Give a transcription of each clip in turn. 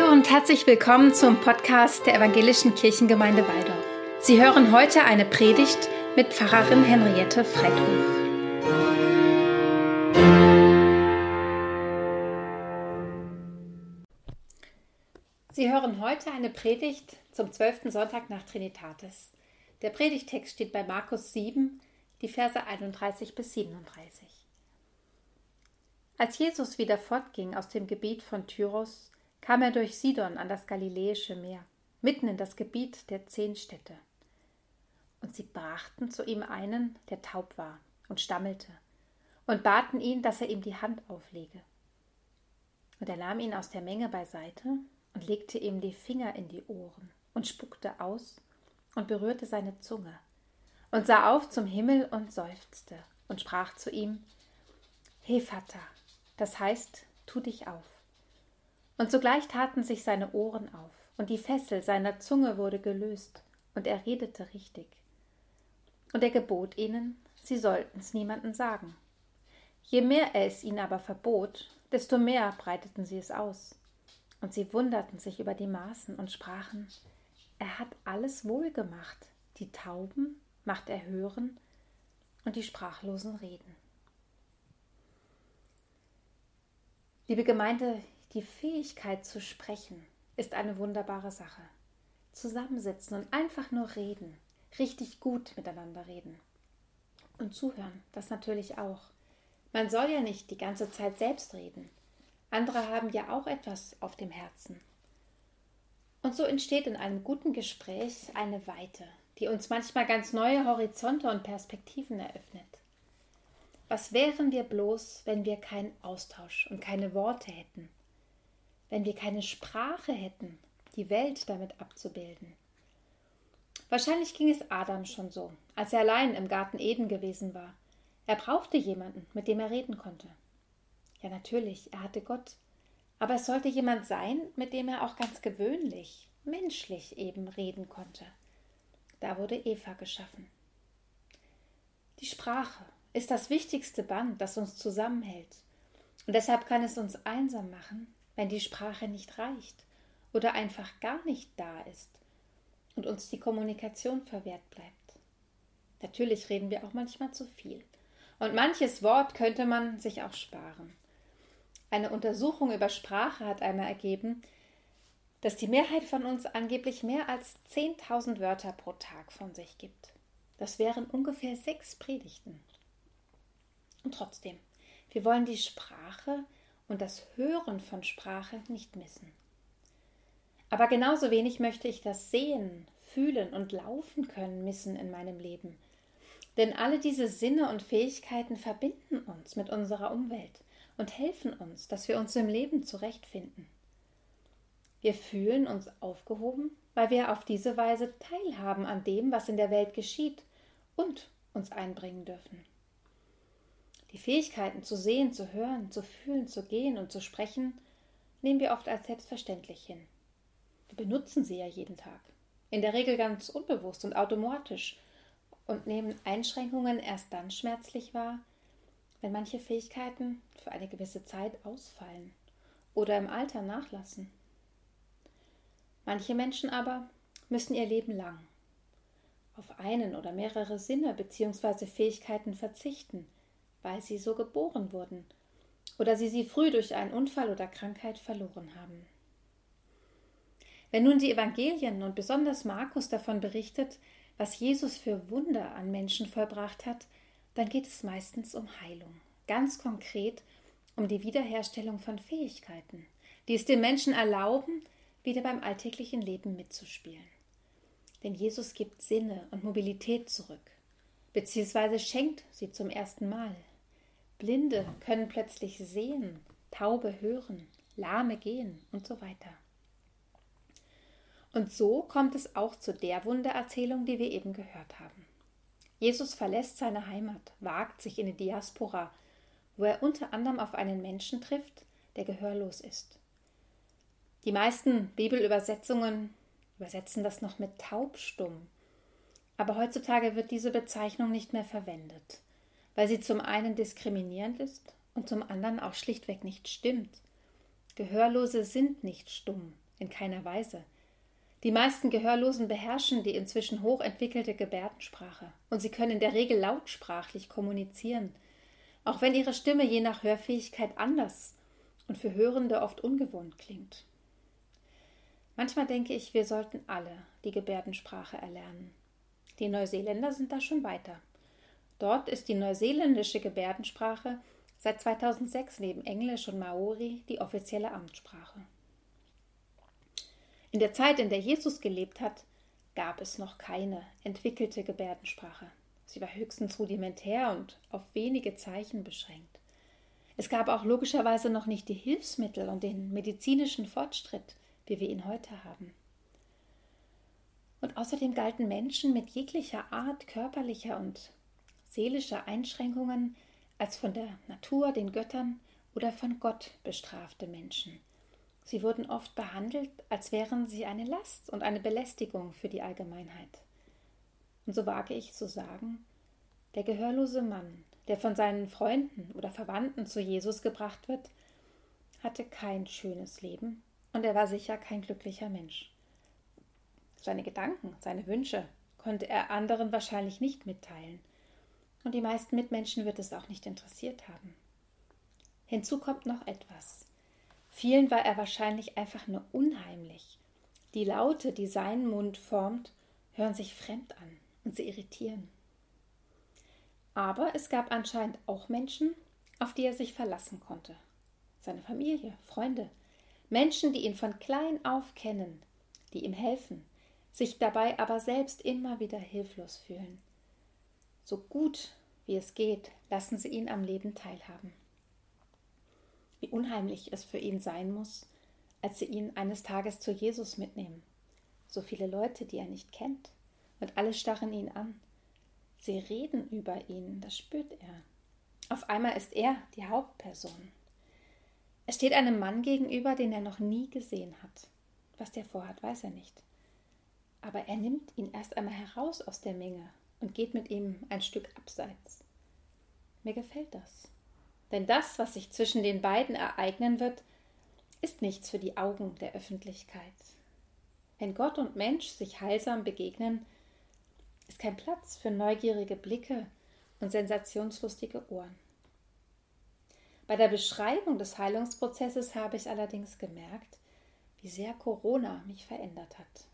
Hallo und herzlich willkommen zum Podcast der Evangelischen Kirchengemeinde Waldorf. Sie hören heute eine Predigt mit Pfarrerin Henriette Freithof. Sie hören heute eine Predigt zum 12. Sonntag nach Trinitatis. Der Predigtext steht bei Markus 7, die Verse 31 bis 37. Als Jesus wieder fortging aus dem Gebiet von Tyros, kam er durch Sidon an das Galiläische Meer, mitten in das Gebiet der zehn Städte. Und sie brachten zu ihm einen, der taub war und stammelte, und baten ihn, dass er ihm die Hand auflege. Und er nahm ihn aus der Menge beiseite und legte ihm die Finger in die Ohren und spuckte aus und berührte seine Zunge und sah auf zum Himmel und seufzte und sprach zu ihm: Vater, das heißt, tu dich auf. Und sogleich taten sich seine Ohren auf, und die Fessel seiner Zunge wurde gelöst, und er redete richtig. Und er gebot ihnen, sie sollten's niemanden sagen. Je mehr er es ihnen aber verbot, desto mehr breiteten sie es aus. Und sie wunderten sich über die Maßen und sprachen, er hat alles wohl gemacht, die Tauben macht er hören und die Sprachlosen reden. Liebe Gemeinde, die Fähigkeit zu sprechen ist eine wunderbare Sache. Zusammensitzen und einfach nur reden, richtig gut miteinander reden. Und zuhören, das natürlich auch. Man soll ja nicht die ganze Zeit selbst reden. Andere haben ja auch etwas auf dem Herzen. Und so entsteht in einem guten Gespräch eine Weite, die uns manchmal ganz neue Horizonte und Perspektiven eröffnet. Was wären wir bloß, wenn wir keinen Austausch und keine Worte hätten? Wenn wir keine Sprache hätten, die Welt damit abzubilden. Wahrscheinlich ging es Adam schon so, als er allein im Garten Eden gewesen war. Er brauchte jemanden, mit dem er reden konnte. Ja, natürlich, er hatte Gott, aber es sollte jemand sein, mit dem er auch ganz gewöhnlich, menschlich eben reden konnte. Da wurde Eva geschaffen. Die Sprache ist das wichtigste Band, das uns zusammenhält. Und deshalb kann es uns einsam machen, wenn die Sprache nicht reicht oder einfach gar nicht da ist und uns die Kommunikation verwehrt bleibt. Natürlich reden wir auch manchmal zu viel. Und manches Wort könnte man sich auch sparen. Eine Untersuchung über Sprache hat einmal ergeben, dass die Mehrheit von uns angeblich mehr als 10.000 Wörter pro Tag von sich gibt. Das wären ungefähr sechs Predigten. Und trotzdem, wir wollen die Sprache und das Hören von Sprache nicht missen. Aber genauso wenig möchte ich das Sehen, Fühlen und Laufen können missen in meinem Leben. Denn alle diese Sinne und Fähigkeiten verbinden uns mit unserer Umwelt und helfen uns, dass wir uns im Leben zurechtfinden. Wir fühlen uns aufgehoben, weil wir auf diese Weise teilhaben an dem, was in der Welt geschieht und uns einbringen dürfen. Die Fähigkeiten zu sehen, zu hören, zu fühlen, zu gehen und zu sprechen nehmen wir oft als selbstverständlich hin. Wir benutzen sie ja jeden Tag, in der Regel ganz unbewusst und automatisch und nehmen Einschränkungen erst dann schmerzlich wahr, wenn manche Fähigkeiten für eine gewisse Zeit ausfallen oder im Alter nachlassen. Manche Menschen aber müssen ihr Leben lang auf einen oder mehrere Sinne bzw. Fähigkeiten verzichten, weil sie so geboren wurden oder sie sie früh durch einen Unfall oder Krankheit verloren haben. Wenn nun die Evangelien und besonders Markus davon berichtet, was Jesus für Wunder an Menschen vollbracht hat, dann geht es meistens um Heilung, ganz konkret um die Wiederherstellung von Fähigkeiten, die es den Menschen erlauben, wieder beim alltäglichen Leben mitzuspielen. Denn Jesus gibt Sinne und Mobilität zurück, beziehungsweise schenkt sie zum ersten Mal. Blinde können plötzlich sehen, Taube hören, Lahme gehen und so weiter. Und so kommt es auch zu der Wundererzählung, die wir eben gehört haben. Jesus verlässt seine Heimat, wagt sich in die Diaspora, wo er unter anderem auf einen Menschen trifft, der gehörlos ist. Die meisten Bibelübersetzungen übersetzen das noch mit taubstumm, aber heutzutage wird diese Bezeichnung nicht mehr verwendet weil sie zum einen diskriminierend ist und zum anderen auch schlichtweg nicht stimmt. Gehörlose sind nicht stumm, in keiner Weise. Die meisten Gehörlosen beherrschen die inzwischen hochentwickelte Gebärdensprache und sie können in der Regel lautsprachlich kommunizieren, auch wenn ihre Stimme je nach Hörfähigkeit anders und für Hörende oft ungewohnt klingt. Manchmal denke ich, wir sollten alle die Gebärdensprache erlernen. Die Neuseeländer sind da schon weiter. Dort ist die neuseeländische Gebärdensprache seit 2006 neben Englisch und Maori die offizielle Amtssprache. In der Zeit, in der Jesus gelebt hat, gab es noch keine entwickelte Gebärdensprache. Sie war höchstens rudimentär und auf wenige Zeichen beschränkt. Es gab auch logischerweise noch nicht die Hilfsmittel und den medizinischen Fortschritt, wie wir ihn heute haben. Und außerdem galten Menschen mit jeglicher Art körperlicher und seelischer Einschränkungen als von der Natur, den Göttern oder von Gott bestrafte Menschen. Sie wurden oft behandelt, als wären sie eine Last und eine Belästigung für die Allgemeinheit. Und so wage ich zu sagen, der gehörlose Mann, der von seinen Freunden oder Verwandten zu Jesus gebracht wird, hatte kein schönes Leben und er war sicher kein glücklicher Mensch. Seine Gedanken, seine Wünsche konnte er anderen wahrscheinlich nicht mitteilen, und die meisten Mitmenschen wird es auch nicht interessiert haben. Hinzu kommt noch etwas. Vielen war er wahrscheinlich einfach nur unheimlich. Die Laute, die seinen Mund formt, hören sich fremd an und sie irritieren. Aber es gab anscheinend auch Menschen, auf die er sich verlassen konnte. Seine Familie, Freunde, Menschen, die ihn von klein auf kennen, die ihm helfen, sich dabei aber selbst immer wieder hilflos fühlen. So gut wie es geht, lassen sie ihn am Leben teilhaben wie unheimlich es für ihn sein muss, als sie ihn eines Tages zu Jesus mitnehmen. So viele Leute, die er nicht kennt, und alle starren ihn an. Sie reden über ihn, das spürt er. Auf einmal ist er die Hauptperson. Er steht einem Mann gegenüber, den er noch nie gesehen hat. Was der vorhat, weiß er nicht. Aber er nimmt ihn erst einmal heraus aus der Menge und geht mit ihm ein Stück abseits. Mir gefällt das. Denn das, was sich zwischen den beiden ereignen wird, ist nichts für die Augen der Öffentlichkeit. Wenn Gott und Mensch sich heilsam begegnen, ist kein Platz für neugierige Blicke und sensationslustige Ohren. Bei der Beschreibung des Heilungsprozesses habe ich allerdings gemerkt, wie sehr Corona mich verändert hat.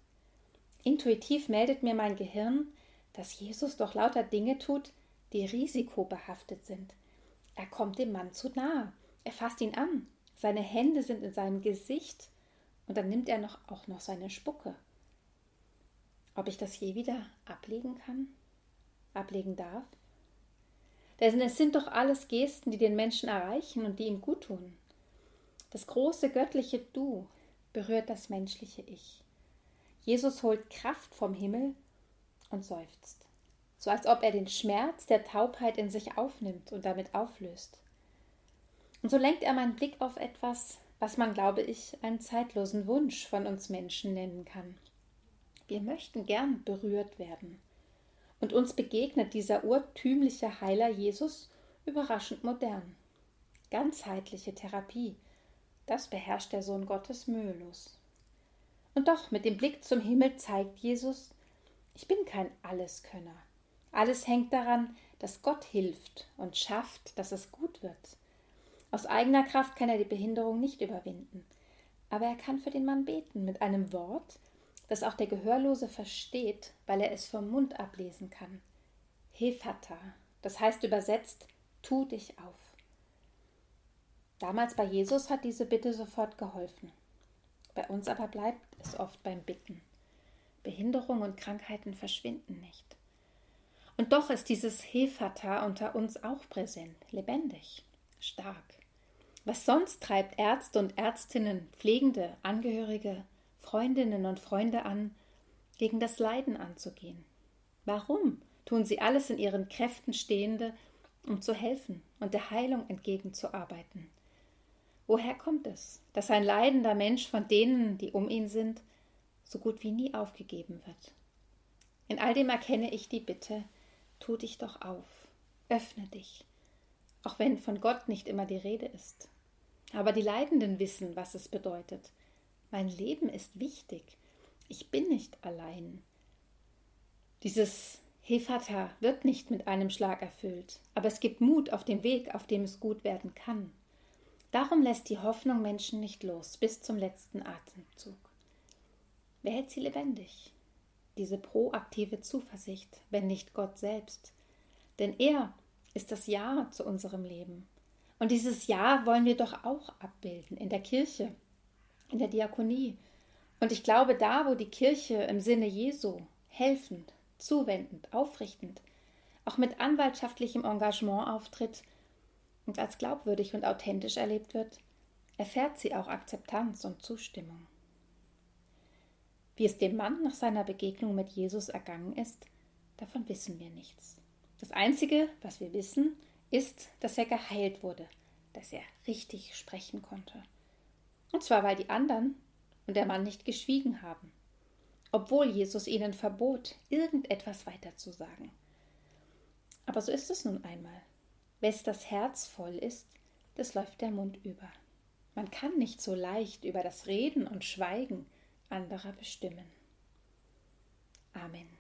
Intuitiv meldet mir mein Gehirn, dass Jesus doch lauter Dinge tut, die risikobehaftet sind, er kommt dem Mann zu nahe. Er fasst ihn an. Seine Hände sind in seinem Gesicht und dann nimmt er noch, auch noch seine Spucke. Ob ich das je wieder ablegen kann? Ablegen darf? Denn es sind doch alles Gesten, die den Menschen erreichen und die ihm gut tun. Das große göttliche Du berührt das menschliche Ich. Jesus holt Kraft vom Himmel und seufzt so als ob er den Schmerz der Taubheit in sich aufnimmt und damit auflöst. Und so lenkt er meinen Blick auf etwas, was man, glaube ich, einen zeitlosen Wunsch von uns Menschen nennen kann. Wir möchten gern berührt werden. Und uns begegnet dieser urtümliche Heiler Jesus überraschend modern. Ganzheitliche Therapie, das beherrscht der Sohn Gottes mühelos. Und doch mit dem Blick zum Himmel zeigt Jesus, ich bin kein Alleskönner. Alles hängt daran, dass Gott hilft und schafft, dass es gut wird. Aus eigener Kraft kann er die Behinderung nicht überwinden, aber er kann für den Mann beten mit einem Wort, das auch der Gehörlose versteht, weil er es vom Mund ablesen kann. Hefata, das heißt übersetzt, tu dich auf. Damals bei Jesus hat diese Bitte sofort geholfen. Bei uns aber bleibt es oft beim Bitten. Behinderung und Krankheiten verschwinden nicht. Und doch ist dieses Hefata unter uns auch präsent, lebendig, stark. Was sonst treibt Ärzte und Ärztinnen, Pflegende, Angehörige, Freundinnen und Freunde an, gegen das Leiden anzugehen? Warum tun sie alles in ihren Kräften Stehende, um zu helfen und der Heilung entgegenzuarbeiten? Woher kommt es, dass ein leidender Mensch von denen, die um ihn sind, so gut wie nie aufgegeben wird? In all dem erkenne ich die Bitte, tu dich doch auf, öffne dich, auch wenn von Gott nicht immer die Rede ist. Aber die Leidenden wissen, was es bedeutet. Mein Leben ist wichtig. Ich bin nicht allein. Dieses Hefata wird nicht mit einem Schlag erfüllt, aber es gibt Mut auf dem Weg, auf dem es gut werden kann. Darum lässt die Hoffnung Menschen nicht los bis zum letzten Atemzug. Wer hält sie lebendig? Diese proaktive Zuversicht, wenn nicht Gott selbst. Denn er ist das Ja zu unserem Leben. Und dieses Ja wollen wir doch auch abbilden in der Kirche, in der Diakonie. Und ich glaube, da, wo die Kirche im Sinne Jesu helfend, zuwendend, aufrichtend, auch mit anwaltschaftlichem Engagement auftritt und als glaubwürdig und authentisch erlebt wird, erfährt sie auch Akzeptanz und Zustimmung. Wie es dem Mann nach seiner Begegnung mit Jesus ergangen ist, davon wissen wir nichts. Das Einzige, was wir wissen, ist, dass er geheilt wurde, dass er richtig sprechen konnte. Und zwar, weil die anderen und der Mann nicht geschwiegen haben, obwohl Jesus ihnen verbot, irgendetwas weiterzusagen. Aber so ist es nun einmal. Wes das Herz voll ist, das läuft der Mund über. Man kann nicht so leicht über das Reden und Schweigen anderer bestimmen. Amen.